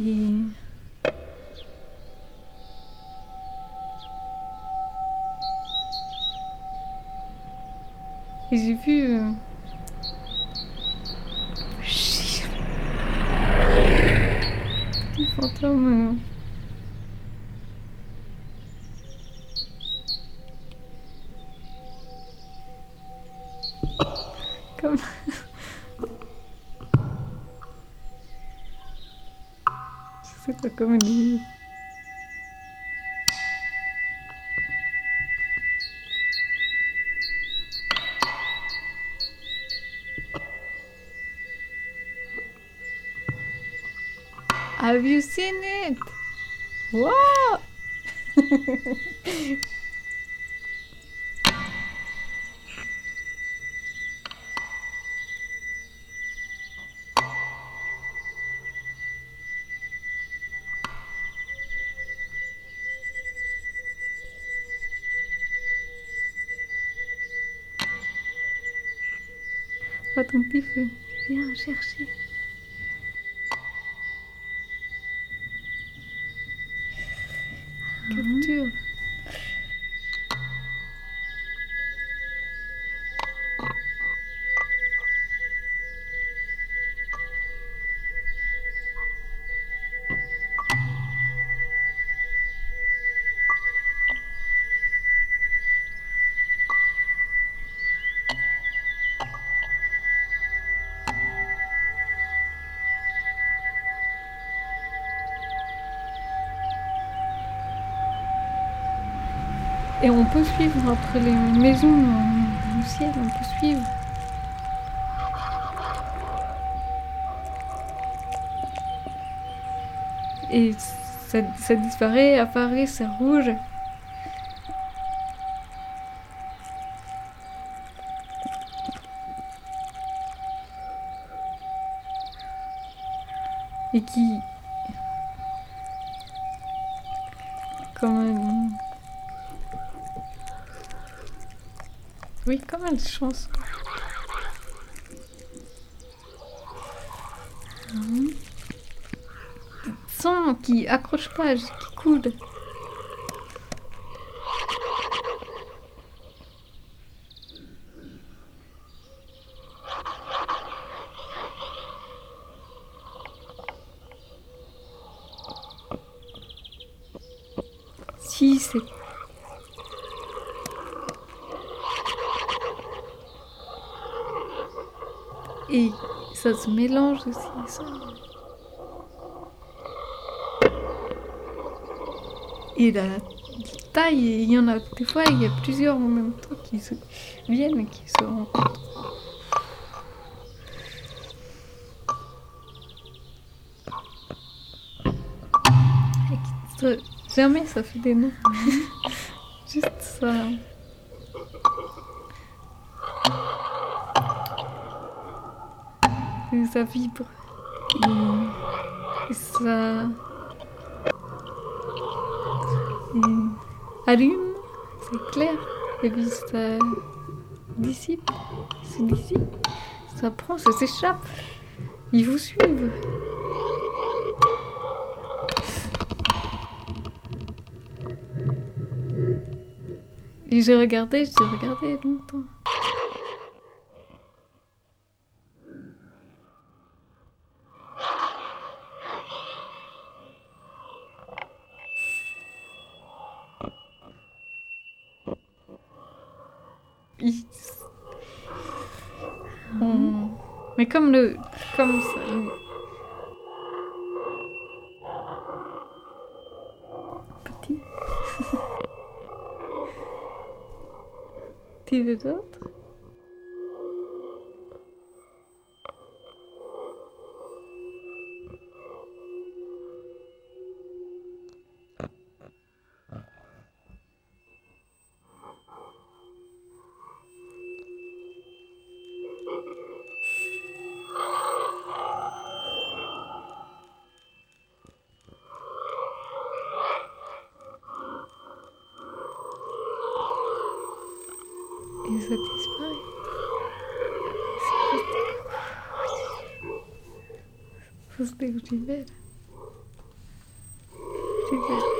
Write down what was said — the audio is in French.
Et. Et j'ai vu. euh, Chut. Petit fantôme. euh, Comme. Super coming here. Have you seen it? What? Attentif, viens chercher. Capture. Et on peut suivre entre les maisons du ciel, on peut suivre. Et ça, ça disparaît, apparaît, c'est rouge. Et qui... Comme un... Oui, comme une chanson. Hum. Sang qui accroche pas, qui coule. Si, c'est Et ça se mélange aussi, ça. Et la taille, il y en a des fois, il y a plusieurs en même temps qui viennent et qui se rencontrent. Jamais ça fait des noms. Juste ça. Ça vibre. Et, ça. Allume, c'est clair. Et puis ça dissipe, se dissipe. Ça prend, ça s'échappe. Ils vous suivent. Et j'ai regardé, j'ai regardé longtemps. On- Mais comme le. Comme ça. Petit. D'autres satisfaz. Você tem o Tivera? Tivera.